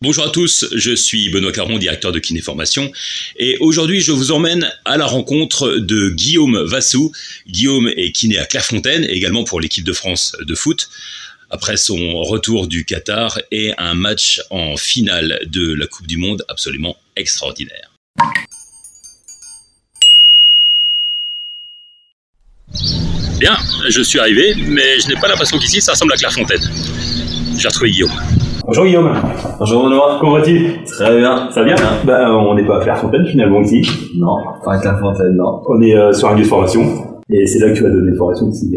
Bonjour à tous, je suis Benoît Caron, directeur de Kinéformation, et aujourd'hui je vous emmène à la rencontre de Guillaume Vassou. Guillaume est kiné à Clairefontaine, également pour l'équipe de France de foot, après son retour du Qatar et un match en finale de la Coupe du Monde absolument extraordinaire. Bien, je suis arrivé, mais je n'ai pas l'impression qu'ici ça ressemble à Clairefontaine. J'ai retrouvé Guillaume. Bonjour Guillaume. Bonjour Benoît. Comment vas-tu? Très bien. Ça va bien Bah, on n'est pas à Clairefontaine finalement ici. Non, pas à Clairefontaine, non. On est euh, sur un lieu de formation. Et c'est là que tu vas donner une formation d'ici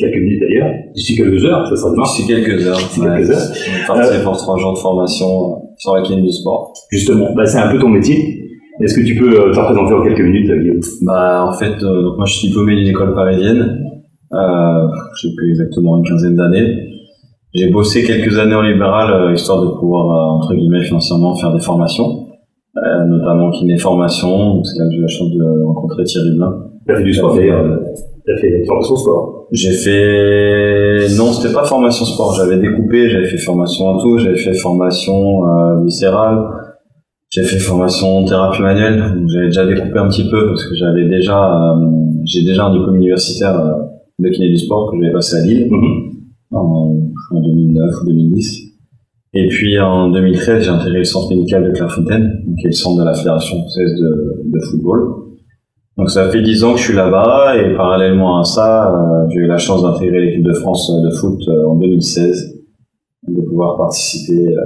quelques minutes d'ailleurs. D'ici quelques heures, ça sera demain. D'ici quelques heures. D'ici quelques heures. Parti pour trois jours de formation euh, sur la kiné du sport. Justement, bah, c'est un peu ton métier. Est-ce que tu peux euh, te représenter en quelques minutes, euh, Guillaume? Bah, en fait, euh, donc moi je suis diplômé d'une école parisienne. Euh, j'ai plus exactement une quinzaine d'années. J'ai bossé quelques années en libéral, euh, histoire de pouvoir, euh, entre guillemets, financièrement faire des formations. Euh, notamment kiné formation. Donc, C'est là que j'ai eu la chance de rencontrer Thierry Blin. Tu as fait du sport d'ailleurs. euh, Tu as fait formation sport. J'ai fait non, c'était pas formation sport. J'avais découpé, j'avais fait formation en tout, j'avais fait formation euh, viscérale, j'ai fait formation thérapie manuelle. Donc, J'avais déjà découpé un petit peu parce que j'avais déjà, euh, j'ai déjà un diplôme universitaire de kiné du sport que j'avais passé à Lille Mhm. En, en 2009 ou 2010. Et puis en 2013, j'ai intégré le centre médical de Clairefontaine, qui est le centre de la Fédération française de, de football. Donc ça fait 10 ans que je suis là-bas et parallèlement à ça, euh, j'ai eu la chance d'intégrer l'équipe de France de foot euh, en 2016, de pouvoir participer euh,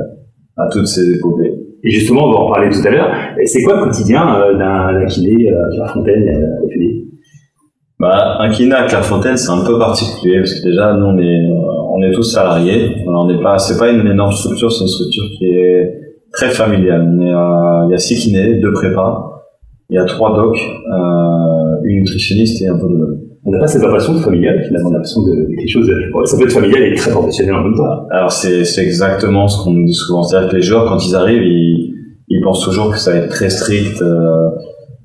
à toutes ces épopées. Et justement, on va en parler tout à l'heure. C'est quoi le quotidien d'un kiné à Clairefontaine FED Bah, un kiné à Clairefontaine, c'est un peu particulier parce que déjà, nous, on est, euh, on est tous salariés. Alors, on n'est pas, c'est pas une énorme structure, c'est une structure qui est très familiale. On est, à- il y a six kinés, deux prépas, il y a trois docs, euh, une nutritionniste et un podologue. On n'a pas cette impression de familial, finalement, on a l'impression de, de quelque chose. de- bon, ça peut être familial et très professionnel en même temps. Alors, c'est, c'est exactement ce qu'on nous dit souvent. C'est-à-dire que les joueurs, quand ils arrivent, ils, ils pensent toujours que ça va être très strict, euh,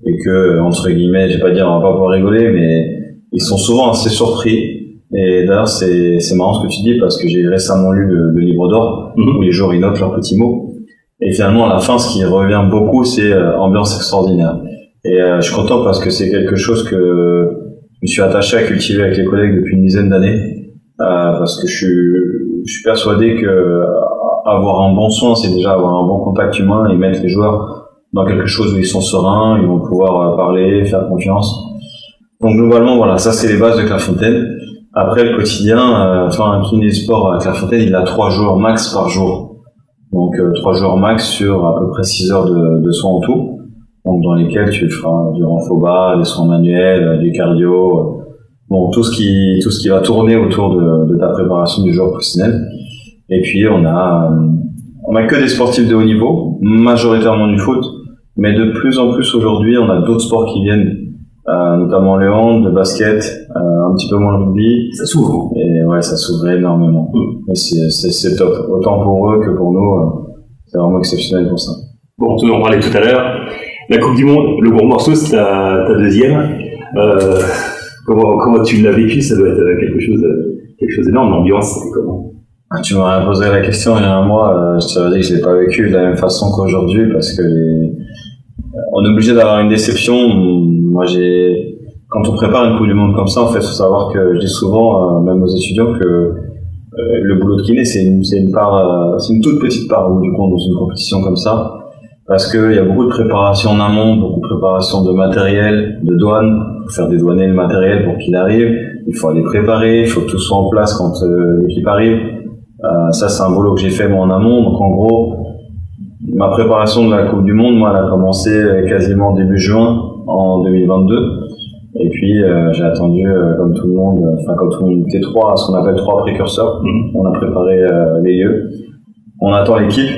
et que, entre guillemets, je vais pas dire, on va pas pouvoir rigoler, mais ils sont souvent assez surpris. Et d'ailleurs, c'est, c'est marrant ce que tu dis parce que j'ai récemment lu le, le livre d'or Mhm. où les joueurs ils notent leurs petits mots. Et finalement, à la fin, ce qui revient beaucoup, c'est euh, ambiance extraordinaire. Et euh, je suis content parce que c'est quelque chose que je me suis attaché à cultiver avec les collègues depuis une dizaine d'années. Euh, parce que je suis, je suis persuadé que euh, avoir un bon soin, c'est déjà avoir un bon contact humain et mettre les joueurs dans quelque chose où ils sont sereins, ils vont pouvoir euh, parler, faire confiance. Donc globalement, voilà, ça c'est les bases de Clairefontaine. Après le quotidien, euh, enfin un kiné sport à Clairefontaine, il a trois jours max par jour. Donc euh, trois jours max sur à peu près six heures de, de soins en tout. Donc dans lesquels tu feras du renfoba, des soins manuels, euh, du cardio, bon tout ce qui tout ce qui va tourner autour de, ta préparation du joueur professionnel. Et puis on a on a que des sportifs de haut niveau, majoritairement du foot, mais de plus en plus aujourd'hui on a d'autres sports qui viennent, euh, notamment le hand, le basket, euh, un petit peu moins le rugby. Ça s'ouvre. Et ouais, ça s'ouvrait énormément. Mm. Et c'est, top. Autant pour eux que pour nous. euh, c'est vraiment exceptionnel pour ça. Bon, tu en parlais tout à l'heure. La Coupe du Monde, le gros morceau, c'est ta, ta deuxième. Euh, comment, comment tu l'as vécu? Ça doit être quelque chose, quelque chose d'énorme. L'ambiance, c'était comment? Tu m'aurais posé la question il y a un mois, euh, je t'aurais dit que je l'ai pas vécu de la même façon qu'aujourd'hui parce que on est obligé d'avoir une déception. Moi, j'ai quand on prépare une Coupe du Monde comme ça, en fait, faut savoir que je dis souvent, euh, même aux étudiants, que euh, le boulot de kiné, c'est une, part, c'est une toute petite part du compte dans une compétition comme ça, parce qu'il y a beaucoup de préparation en amont, beaucoup de préparation de matériel, de douane, faut faire dédouaner le matériel pour qu'il arrive, il faut aller préparer, il faut que tout soit en place quand l'équipe arrive. Euh, ça, c'est un boulot que j'ai fait moi en amont. Donc, en gros, ma préparation de la Coupe du Monde, moi, elle a commencé euh, quasiment début juin en 2022. Et puis, euh, j'ai attendu, euh, comme tout le monde, enfin, comme tout le monde, était trois, ce qu'on appelle trois précurseurs. Mhm. On a préparé les lieux. On attend l'équipe.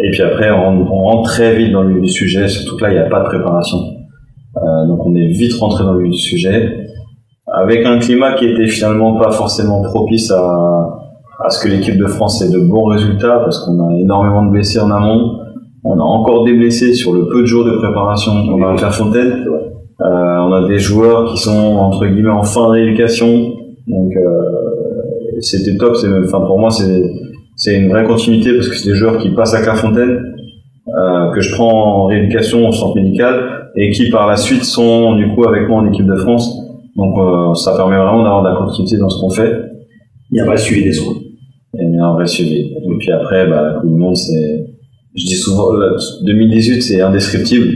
Et puis après, on, rentre- on rentre très vite dans le vif du sujet. Surtout que là, il n'y a pas de préparation. Donc, on est vite rentré dans le vif du sujet. Avec un climat qui était finalement pas forcément propice à, à ce que l'équipe de France ait de bons résultats parce qu'on a énormément de blessés en amont. On a encore des blessés sur le peu de jours de préparation qu'on a à Clairefontaine. Euh, on a des joueurs qui sont entre guillemets en fin de rééducation. Donc euh, c'était top. Enfin pour moi c'est une vraie continuité parce que c'est des joueurs qui passent à Clairefontaine, euh, que je prends en rééducation au centre médical et qui par la suite sont du coup avec moi en équipe de France. Donc euh, ça permet vraiment d'avoir de la continuité dans ce qu'on fait. Il y a un vrai suivi des soins. Il y a un vrai suivi. Et puis après, bah, la Coupe du Monde, c'est, je dis souvent, 2018 c'est indescriptible.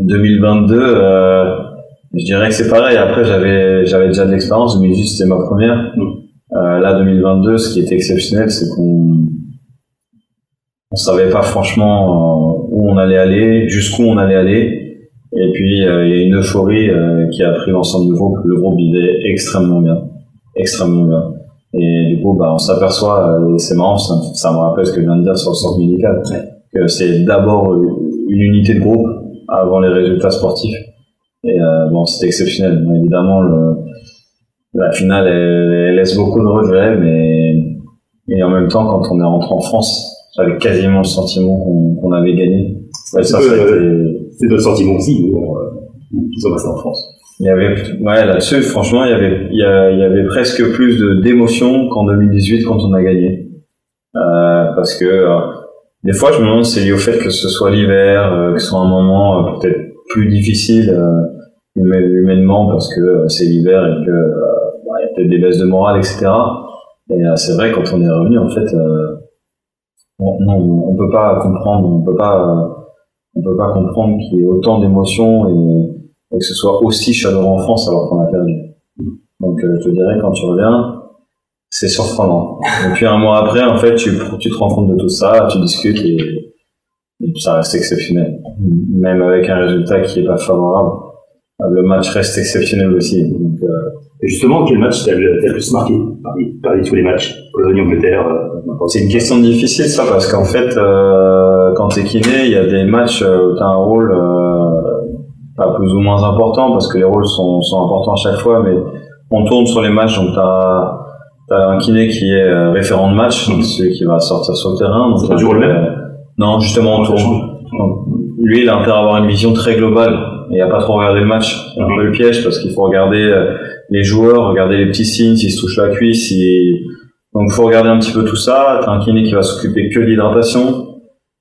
2022, euh, je dirais que c'est pareil. Après, j'avais j'avais déjà de l'expérience. 2018 c'était ma première. Euh, là, 2022, ce qui était exceptionnel, c'est qu'on on savait pas franchement euh, où on allait aller, jusqu'où on allait aller. Et puis, euh, il y a une euphorie euh, qui a pris l'ensemble du groupe. Le groupe vivait extrêmement bien. Extrêmement bien. Et du coup, bah, on s'aperçoit, et c'est marrant, ça, ça, me rappelle ce que je viens de dire sur le centre médical, que c'est d'abord une unité de groupe avant les résultats sportifs. Et bon, c'était exceptionnel. Évidemment, le, la finale, elle, laisse beaucoup de regrets, mais et en même temps, quand on est rentré en France, j'avais quasiment le sentiment qu'on avait gagné. Ouais, c'est notre sentiment aussi, euh, qui sont passés en France. Il y avait, ouais, là-dessus, franchement, il y avait, il y, avait presque plus d'émotions qu'en 2018 quand on a gagné. Euh, parce que euh, des fois, je me demande c'est lié au fait que ce soit l'hiver, euh, que ce soit un moment euh, peut-être plus difficile humainement parce que c'est l'hiver et que bah, y a peut-être des baisses de morale, etc. Et c'est vrai quand on est revenu, en fait, on, non, on peut pas comprendre, on peut pas, on peut pas comprendre qu'il y ait autant d'émotions et, que ce soit aussi chaleureux en France alors qu'on a perdu. Donc, euh, je te dirais, quand tu reviens, c'est surprenant. Et puis un mois après, en fait, tu, tu te rends compte de tout ça, tu discutes et, ça reste exceptionnel. Même avec un résultat qui est pas favorable, le match reste exceptionnel aussi. Donc, euh, et justement, quel match t'as le plus marqué parmi, tous les matchs? Pologne-Angleterre euh, C'est une question difficile ça, parce qu'en fait, euh, quand t'es kiné, il y a des matchs où t'as un rôle pas plus ou moins important, parce que les rôles sont, sont importants à chaque fois, mais on tourne sur les matchs, donc t'as as un kiné qui est euh, référent de match, donc celui qui va sortir sur le terrain. C'est toujours le même Non, justement, on tourne. lui, il a intérêt à avoir une vision très globale et à pas trop regarder le match. C'est un peu le piège parce qu'il faut regarder euh, les joueurs, regarder les petits signes, s'ils se touchent la cuisse. Si... Donc il faut regarder un petit peu tout ça. T'as un kiné qui va s'occuper que de l'hydratation.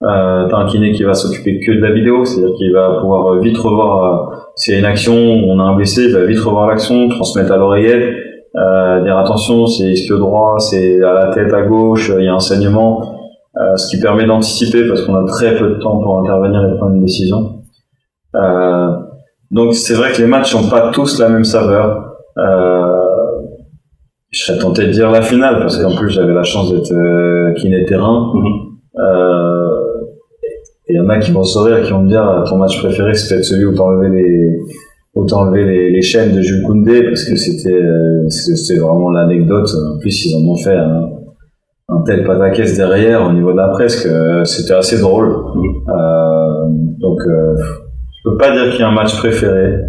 Euh, t'as un kiné qui va s'occuper que de la vidéo, c'est-à-dire qu'il va pouvoir vite revoir euh, s'il y a une action, on a un blessé, il va vite revoir l'action, transmettre à l'oreillette, euh, dire attention, c'est ischio droit, c'est à la tête à gauche, il y a un saignement, euh, ce qui permet d'anticiper parce qu'on a très peu de temps pour intervenir et prendre une décision. Euh, donc c'est vrai que les matchs n'ont pas tous la même saveur. Euh, je serais tenté de dire la finale parce qu'en plus j'avais la chance d'être euh, kiné terrain. Mhm. Euh, il y en a qui vont sourire, qui vont me dire ton match préféré c'est peut-être celui où t'as enlevé les où enlevé les, les, chaînes de Jules Koundé parce que c'était euh, c'était vraiment l'anecdote. En plus ils en ont fait un, un tel pataquès derrière au niveau de la presse que c'était assez drôle. Mhm. Euh, donc je peux pas dire qu'il y a un match préféré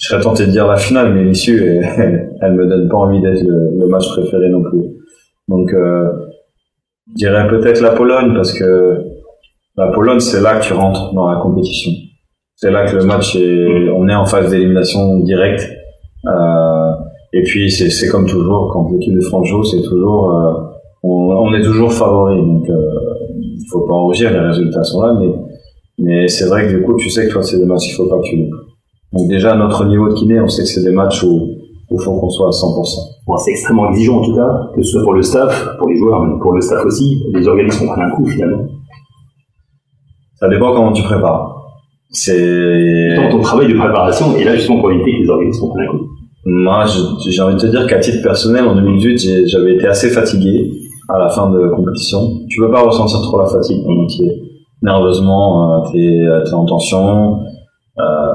je serais tenté de dire la finale, mais l'issue, elle, me donne pas envie d'être le, match préféré non plus. Donc, euh, je dirais peut-être la Pologne, parce que la Pologne, c'est là que tu rentres dans la compétition. C'est là que le match est, on est en phase d'élimination directe. Euh, et puis, c'est comme toujours, quand l'équipe de France joue, c'est toujours, euh, on, est toujours favori. Donc, euh, il faut pas en rougir, les résultats sont là, mais, mais c'est vrai que du coup, tu sais que toi, c'est des matchs qu'il faut pas que tu loupes. Donc déjà, notre niveau de kiné, on sait que c'est des matchs où il faut qu'on soit à 100%. Bon, c'est extrêmement exigeant en tout cas, que ce soit pour le staff, pour les joueurs, mais pour le staff aussi. Les organismes prennent un coup finalement. Ça dépend comment tu prépares. C'est... Dans ton travail de préparation, et là justement pour éviter que les organismes prennent un coup. Moi, j'ai envie de te dire qu'à titre personnel, en 2018, j'avais été assez fatigué à la fin de compétition. Tu peux pas ressentir trop la fatigue pendant nerveusement, euh, t'es es en tension. Euh,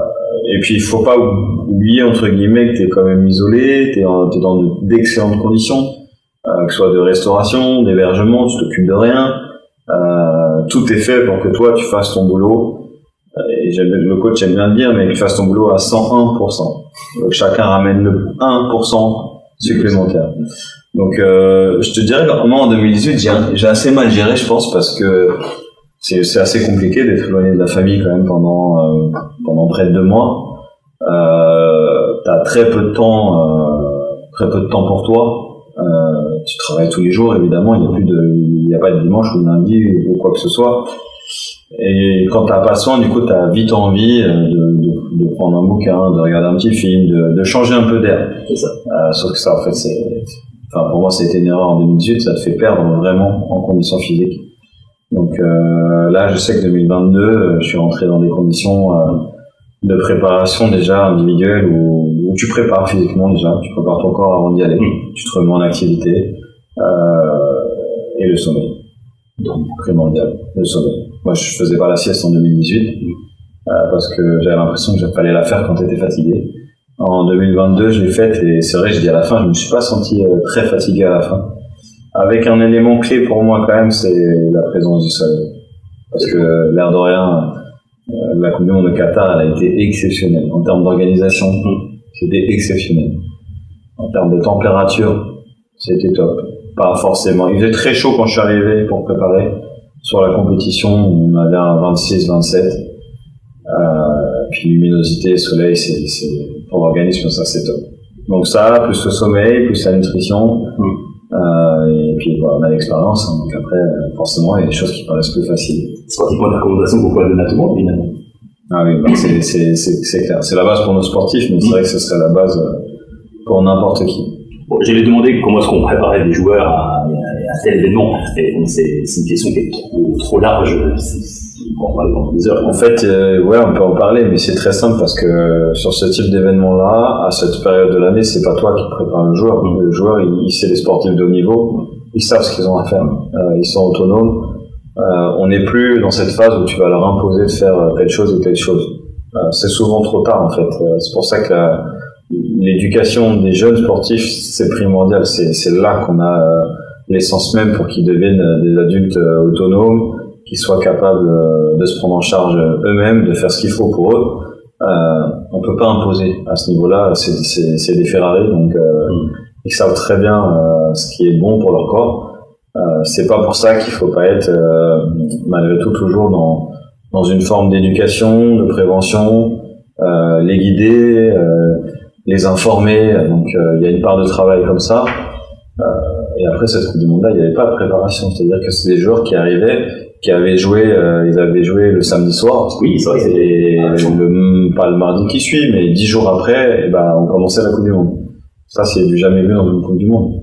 et puis il faut pas oublier entre guillemets que tu es quand même isolé, tu es, dans d'excellentes conditions, euh, que ce soit de restauration, d'hébergement, tu t'occupes de rien. Euh, tout est fait pour que toi tu fasses ton boulot. Euh, et le coach aime bien le dire, mais qu'il fasse ton boulot à 101%. Donc chacun ramène le 1% supplémentaire. Donc euh, je te dirais que moi en 2018 j'ai assez mal géré je pense parce que c'est assez compliqué d'être éloigné de la famille quand même pendant euh, pendant près de deux mois. Euh, t'as très peu de temps, euh, très peu de temps pour toi. Euh, tu travailles tous les jours, évidemment, il n'y a plus de, il a pas de dimanche ou de lundi ou quoi que ce soit. Et quand t'as pas soin, du coup, t'as vite envie de, de, de, prendre un bouquin, de regarder un petit film, de, de changer un peu d'air. C'est ça. Euh, sauf que ça, en fait, c'est, enfin, pour moi, c'était une erreur en 2018, ça te fait perdre vraiment en conditions physiques. Donc euh, là, je sais que 2022, euh, je suis rentré dans des conditions euh, de préparation déjà individuelle où, où, tu prépares physiquement déjà, tu prépares ton corps avant d'y aller, mmh. tu te remets en activité euh, et le sommeil. Donc primordial, le sommeil. Moi, je faisais pas la sieste en 2018 euh, parce que j'avais l'impression que fallait la faire quand tu étais fatigué. En 2022, je l'ai faite et c'est vrai, je dis à la fin, je me suis pas senti euh, très fatigué à la fin. Avec un élément clé pour moi quand même, c'est la présence du soleil. Parce que l'air de rien, la Coupe du Monde de Qatar, elle a été exceptionnelle. En termes d'organisation, c'était exceptionnel. En termes de température, c'était top. Pas forcément. Il faisait très chaud quand je suis arrivé pour préparer. Sur la compétition, on avait un 26-27. Euh, puis luminosité, soleil, c'est, pour l'organisme, ça c'est top. Donc ça, plus le sommeil, plus la nutrition, mm. Euh, et puis voilà, on a l'expérience, hein, donc après, forcément, il y a des choses qui paraissent plus faciles. C'est pratiquement une recommandation qu'on pourrait donner à tout le monde, finalement. Ah oui, bah c'est, clair. C'est la base pour nos sportifs, mais c'est vrai que ce serait la base pour n'importe qui. Bon, J'allais demander comment est-ce qu'on préparait des joueurs à, à, tel événement. Et c'est, c'est une question qui est trop, trop large. On parler pendant des heures. En fait, euh, ouais, on peut en parler, mais c'est très simple parce que sur ce type d'événement-là, à cette période de l'année, c'est pas toi qui prépare le joueur. Le joueur, il, il c'est les sportifs de haut niveau. Ils savent ce qu'ils ont à faire. Euh, ils sont autonomes. Euh, on n'est plus dans cette phase où tu vas leur imposer de faire telle chose ou telle chose. Euh, c'est souvent trop tard, en fait. c'est pour ça que l'éducation des jeunes sportifs, c'est primordial. C'est là qu'on a euh, l'essence même pour qu'ils deviennent euh, des adultes euh, autonomes, qu'ils soient capables de se prendre en charge eux-mêmes, de faire ce qu'il faut pour eux. Euh, on peut pas imposer à ce niveau-là. C'est des Ferrari, donc euh, mm. ils savent très bien euh, ce qui est bon pour leur corps. c'est pas pour ça qu'il faut pas être malgré tout toujours dans dans une forme d'éducation, de prévention, les guider les informer. Donc euh, il y a une part de travail comme ça. Euh, et après cette Coupe du Monde-là, il n'y avait pas de préparation. C'est-à-dire que c'est des joueurs qui arrivaient, qui avaient joué, euh, ils avaient joué le samedi soir. Oui, c'est vrai. Et le, pas le mardi qui suit, mais dix jours après, et ben, on commençait la Coupe du Monde. Ça, c'est du jamais vu dans une Coupe du Monde.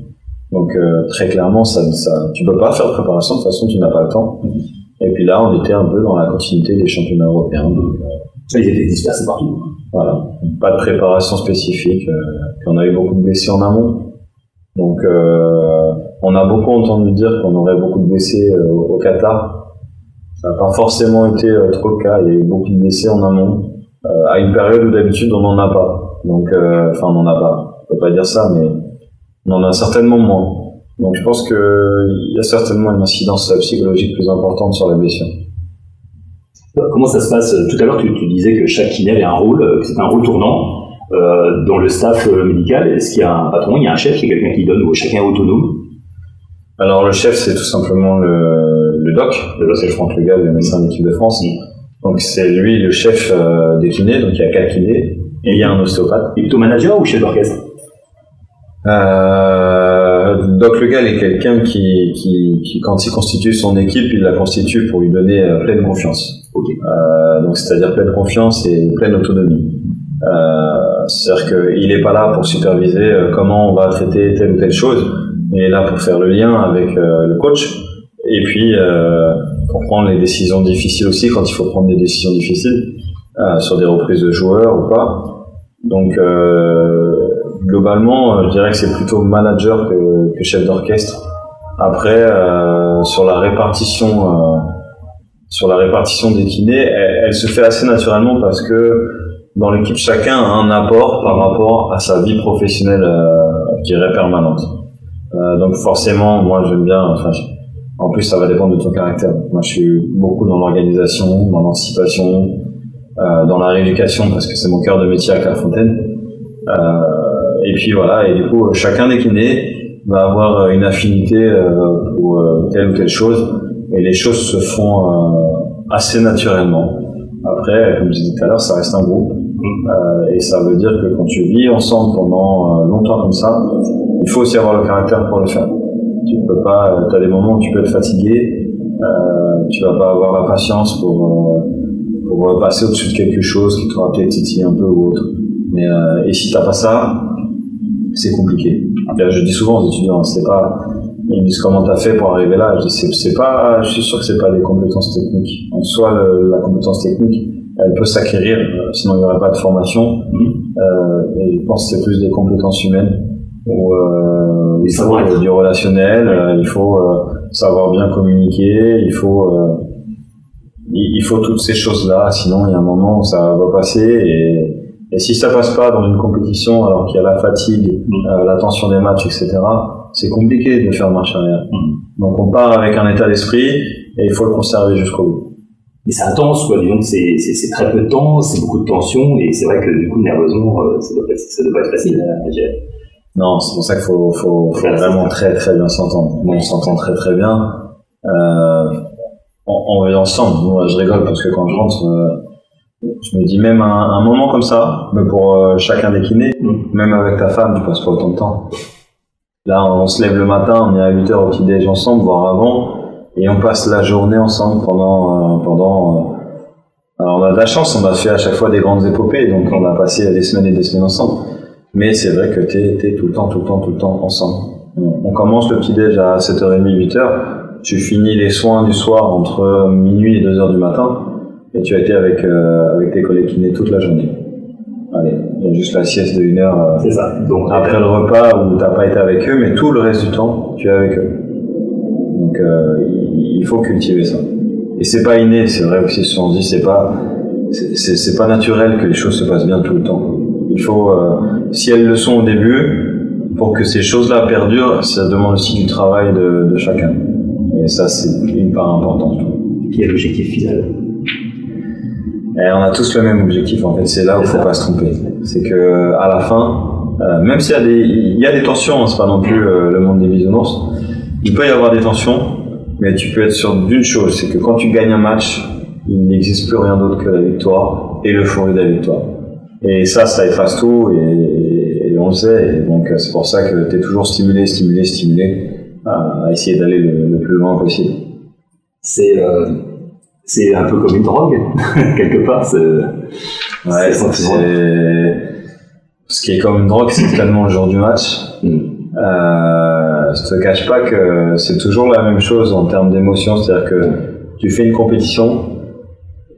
Donc euh, très clairement, ça, ça, tu peux pas faire de préparation de toute façon, tu n'as pas le temps. Et puis là, on était un peu dans la continuité des championnats européens. Donc, ils étaient dispersés partout. Voilà, pas de préparation spécifique. Euh, on a eu beaucoup de blessés en amont. Donc, euh, on a beaucoup entendu dire qu'on aurait beaucoup de blessés euh, au Qatar. Ça n'a pas forcément été euh, trop le cas. Il y a eu beaucoup de blessés en amont, euh, à une période où d'habitude on n'en a pas. Donc, enfin, on n'en a pas. On peut pas dire ça, mais on en a certainement moins. Donc, je pense qu'il y a certainement une incidence psychologique plus importante sur la blessure. Comment ça se passe? Tout à l'heure, tu, disais que chaque kiné avait un rôle, que c'était un rôle tournant euh, dans le staff médical. Est-ce qu'il y a un patron, il y a un chef, il y a quelqu'un qui donne ou chacun est autonome Alors le chef, c'est tout simplement le, le doc, le c'est Franck Legal, le médecin de l'équipe de France. Donc c'est lui le chef euh, des kinés, donc il y a quatre kinés, et il y a un ostéopathe. Et plutôt manager ou chef d'orchestre euh, Doc Legal est quelqu'un qui, qui, qui, quand il constitue son équipe, il la constitue pour lui donner euh, pleine confiance. Okay. Euh, donc c'est-à-dire pleine confiance et pleine autonomie. Euh, c'est-à-dire qu'il n'est pas là pour superviser euh, comment on va traiter telle ou telle chose, il est là pour faire le lien avec euh, le coach et puis pour prendre les décisions difficiles aussi quand il faut prendre des décisions difficiles sur des reprises de joueurs ou pas. Donc globalement, je dirais que c'est plutôt manager que, que chef d'orchestre. Après, euh, sur la répartition, euh, sur la répartition des kinés, elle, elle, se fait assez naturellement parce que dans l'équipe, chacun a un apport par rapport à sa vie professionnelle, euh, qui est permanente. Euh, donc forcément, moi j'aime bien. Enfin, en plus, ça va dépendre de ton caractère. Moi, je suis beaucoup dans l'organisation, dans l'anticipation, euh, dans la rééducation parce que c'est mon cœur de métier à Clairefontaine. Euh, et puis voilà, et du coup, chacun des kinés va avoir une affinité euh, pour euh, telle ou telle chose, et les choses se font assez naturellement. Après, comme je disais tout à l'heure, ça reste un groupe, et ça veut dire que quand tu vis ensemble pendant longtemps comme ça, il faut aussi avoir le caractère pour le faire. Tu peux pas, as des moments où tu peux être fatigué, euh, tu vas pas avoir la patience pour, euh, pour passer au-dessus de quelque chose qui t'aura peut-être titillé un peu ou autre. Mais, euh, et si t'as pas ça, c'est compliqué. Je dis souvent aux étudiants, c'est pas, ils me disent comment t'as fait pour arriver là? Je dis, c'est pas, je suis sûr que c'est pas des compétences techniques. En soi, la compétence technique, elle peut s'acquérir, euh, sinon il n'y aurait pas de formation. Euh, et je pense que c'est plus des compétences humaines où euh, il faut du relationnel, euh, il faut euh, savoir bien communiquer, il faut il faut toutes ces choses-là, sinon il y a un moment où ça va passer et, et si ça passe pas dans une compétition alors qu'il y a la fatigue, mm. la tension des matchs, etc., c'est compliqué de faire marche arrière. Mm. Donc on part avec un état d'esprit et il faut le conserver jusqu'au bout mais c'est intense, quoi. Disons que c'est très peu de temps, c'est beaucoup de tension, et c'est vrai que du coup, nerveusement, euh, ça doit ça doit pas être facile à gérer. Non, c'est pour ça qu'il faut, faut, faut vraiment très très bien s'entendre. on s'entend très très bien. Euh, on, est ensemble. Moi, je rigole parce que quand je rentre, euh, je me dis même un, un, moment comme ça, mais pour euh, chacun des kinés, mm. même avec ta femme, tu passes pas autant de temps. Là, on se lève le matin, on est à 8 heures au petit déj ensemble, voire avant et on passe la journée ensemble pendant euh, pendant euh, alors on a de la chance on a fait à chaque fois des grandes épopées donc on a passé des semaines et des semaines ensemble. Mais c'est vrai que t'es es tout le temps tout le temps tout le temps ensemble. On commence le petit déj à 7h30 8h tu finis les soins du soir entre minuit et 2h du matin. Et tu as été avec euh, avec tes collègues kinés toute la journée. Allez, il y a juste la sieste de 1 heure c'est ça. Donc, après le repas où t'as pas été avec eux, mais tout le reste du temps, tu es avec eux. Donc euh, il faut cultiver ça. Et c'est pas inné, c'est vrai aussi, si on dit c'est pas c'est pas naturel que les choses se passent bien tout le temps. Il faut, euh, si elles le sont au début, pour que ces choses-là perdurent, ça demande aussi du travail de, de chacun. Et ça, c'est une part importante. Quel est l'objectif final? Et on a tous le même objectif en fait, c'est là où il faut pas se tromper. C'est que à la fin, euh, même s'il y a des, il y a des tensions, hein, c'est pas non plus le monde des bisounours, il peut y avoir des tensions, mais tu peux être sûr d'une chose, c'est que quand tu gagnes un match, il n'existe plus rien d'autre que la victoire et l'euphorie de la victoire. Et ça, ça efface tout et, on le sait. Et donc c'est pour ça que tu es toujours stimulé, stimulé, stimulé à, essayer d'aller le, plus loin possible. C'est euh, c'est un peu comme une drogue quelque part. Ouais, c'est ce qui est comme une drogue, c'est tellement le jour du match. Mm. Euh, je te cache pas que c'est toujours la même chose en termes d'émotion, c'est-à-dire que tu fais une compétition,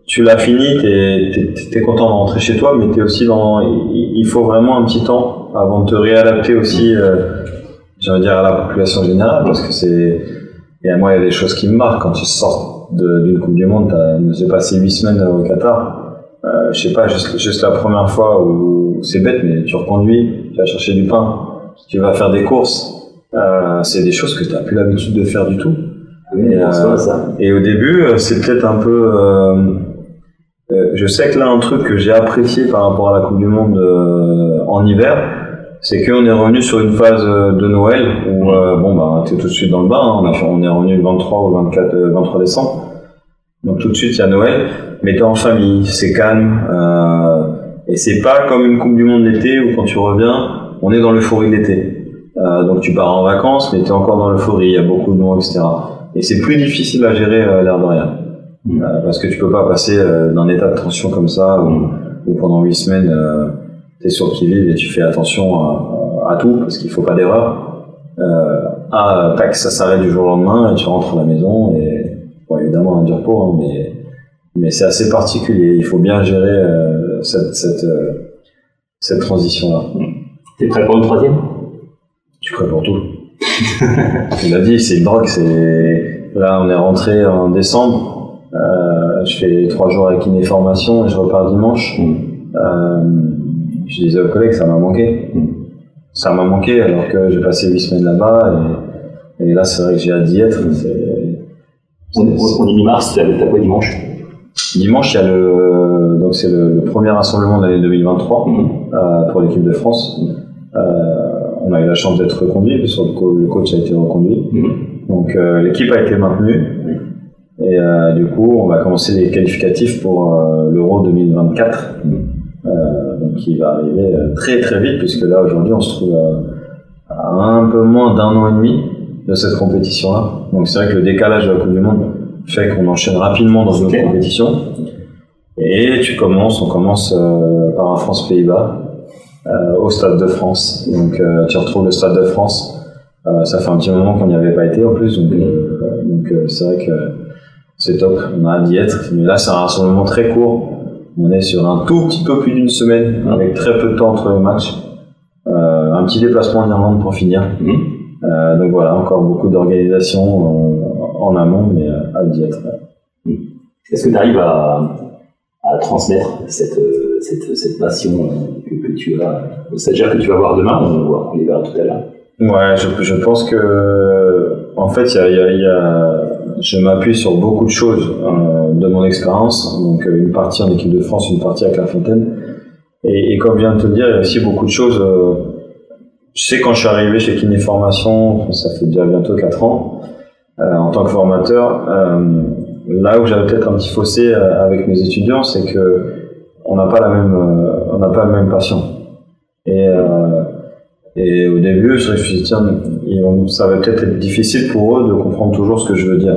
tu l'as fini, tu es, content de rentrer chez toi, mais es aussi dans, il faut vraiment un petit temps avant de te réadapter aussi, euh, j'allais dire à la population générale, parce que c'est, et à moi il y a des choses qui me marquent quand tu sors d'une Coupe du Monde, j'ai passé huit semaines au Qatar. Euh, je sais pas, juste, juste la première fois où c'est bête, mais tu reconduis, tu vas chercher du pain, tu vas faire des courses, euh, c'est des choses que tu n'as plus l'habitude de faire du tout. et, euh, et, au début, euh, c'est peut-être un peu. je sais que là, un truc que j'ai apprécié par rapport à la Coupe du Monde en hiver, c'est qu'on est revenu sur une phase de Noël où, bon, bah, t'es tout de suite dans le bain. Hein. on est revenu le 23 ou 24, 23 décembre. Donc tout de suite, il y a Noël. Mais t'es en famille, c'est calme. et c'est pas comme une Coupe du Monde d'été où quand tu reviens, on est dans l'euphorie de l'été. Euh, donc tu pars en vacances, mais tu es encore dans l'euphorie, il y a beaucoup de monde, etc. Et c'est plus difficile à gérer euh, l'air de rien. Euh, parce que tu peux pas passer d'un état de tension comme ça, où, pendant huit semaines, tu es sur le qui-vive et tu fais attention à, tout, parce qu'il faut pas d'erreur. ah, tac, ça s'arrête du jour au lendemain, et tu rentres à la maison, et bon, évidemment, un dur pot, hein, mais, mais c'est assez particulier. Il faut bien gérer cette, cette, cette transition-là. T'es prêt pour une troisième? Je suis prêt pour tout. tu l'as dit, c'est une drogue. C'est là, on est rentré en décembre. Euh, je fais trois jours avec une formation et je repars dimanche. Mm. Euh, je disais aux collègues, ça m'a manqué. Mm. Ça m'a manqué alors que j'ai passé huit semaines là-bas et, là, c'est vrai que j'ai hâte d'y être. On, est mi-mars, tu as quoi dimanche? Dimanche, il y a le donc c'est le, premier rassemblement de l'année 2023 mm. euh, pour l'équipe de France. Euh, on a eu la chance d'être reconduit, puisque le coach a été reconduit. Mhm. Donc euh, l'équipe a été maintenue. Et euh, du coup, on va commencer les qualificatifs pour l'Euro 2024, donc qui va arriver très très vite, puisque là aujourd'hui on se trouve à, un peu moins d'un an et demi de cette compétition-là. Donc c'est vrai que le décalage de la Coupe du Monde fait qu'on enchaîne rapidement dans une autre compétition. Et tu commences, on commence euh, par un France-Pays-Bas euh, au Stade de France. Donc euh, tu retrouves le Stade de France. ça fait un petit moment qu'on n'y avait pas été en plus, donc donc c'est vrai que c'est top, on a hâte d'y être. Mais là, c'est un rassemblement très court. On est sur un tout petit peu plus d'une semaine, avec très peu de temps entre les matchs. Un petit déplacement en Irlande pour finir. Mhm. Donc voilà, encore beaucoup d'organisation en amont, mais hâte d'y être. Est-ce que tu arrives à, à transmettre cette, cette, cette passion que, que tu as, c'est-à-dire que tu vas voir demain, on, on les verra tout à l'heure? Ouais, je, je, pense que en fait, y a, y a, y a, je m'appuie sur beaucoup de choses euh, de mon expérience. Donc, une partie en équipe de France, une partie avec La Fontaine. Et, et comme je viens de te le dire, il y a aussi beaucoup de choses. Euh, je sais quand je suis arrivé chez Kiné Formation, ça fait déjà bientôt 4 ans, euh, en tant que formateur, euh, là où j'avais peut-être un petit fossé euh, avec mes étudiants, c'est que on n'a pas la même, on n'a pas la même passion. Et et au début, je me suis dit, tiens, ça va peut-être être difficile pour eux de comprendre toujours ce que je veux dire.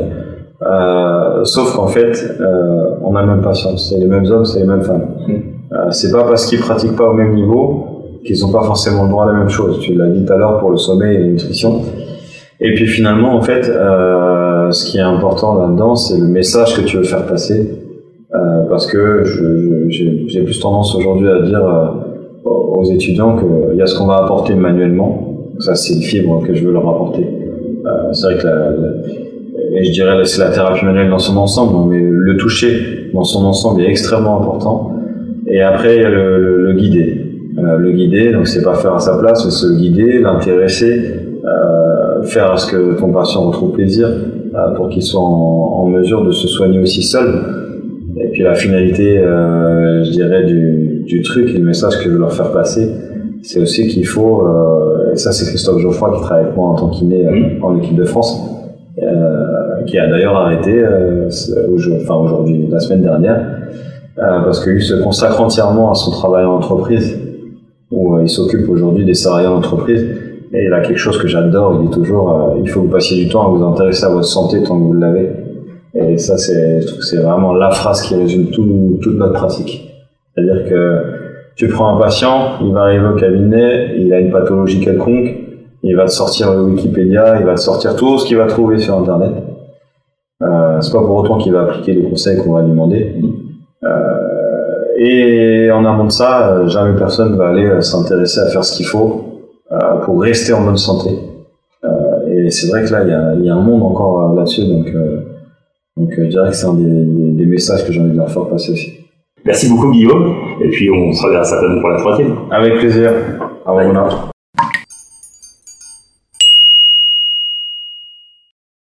Euh, sauf qu'en fait, euh, on a la même patience. C'est les mêmes hommes, c'est les mêmes femmes. Mm. Euh, c'est pas parce qu'ils pratiquent pas au même niveau qu'ils ont pas forcément le droit à la même chose. Tu l'as dit tout à l'heure pour le sommeil et la nutrition. Et puis finalement, en fait, euh, ce qui est important là-dedans, c'est le message que tu veux faire passer. Euh, parce que j'ai plus tendance aujourd'hui à dire euh, aux étudiants qu'il y a ce qu'on va apporter manuellement. Ça, c'est une fibre que je veux leur apporter. Euh, c'est vrai que la, je dirais c'est la thérapie manuelle dans son ensemble, mais le toucher dans son ensemble est extrêmement important. Et après, il y a le, le, le guider. Euh, le guider, donc c'est pas faire à sa place, mais se guider, l'intéresser, euh, faire à ce que ton patient retrouve plaisir, euh, pour qu'il soit en, en, mesure de se soigner aussi seul. Et puis la finalité, euh, je dirais, du, du truc et le message que je veux leur faire passer, c'est aussi qu'il faut, et ça c'est Christophe Geoffroy qui travaille avec moi en tant qu'iné mmh. en équipe de France, qui a d'ailleurs arrêté euh, enfin aujourd'hui, la semaine dernière, parce qu'il se consacre entièrement à son travail en entreprise, où il s'occupe aujourd'hui des salariés en entreprise. Et il a quelque chose que j'adore, il dit toujours, il faut que vous passiez du temps à vous intéresser à votre santé tant que vous l'avez. Et ça, c'est, je trouve c'est vraiment la phrase qui résume tout, toute notre pratique. C'est-à-dire que tu prends un patient, il va arriver au cabinet, il a une pathologie quelconque, il va te sortir le Wikipédia, il va te sortir tout ce qu'il va trouver sur Internet. Euh, c'est pas pour autant qu'il va appliquer les conseils qu'on va lui demander. Euh, et en amont de ça, jamais personne va aller s'intéresser à faire ce qu'il faut euh, pour rester en bonne santé. Euh, et c'est vrai que là, il y a, y a, un monde encore là-dessus, donc, euh, donc je dirais que c'est un des, des, des messages que j'ai envie de leur faire passer aussi. Merci beaucoup Guillaume, et puis on se reverra certainement pour la troisième. Avec plaisir. Au revoir.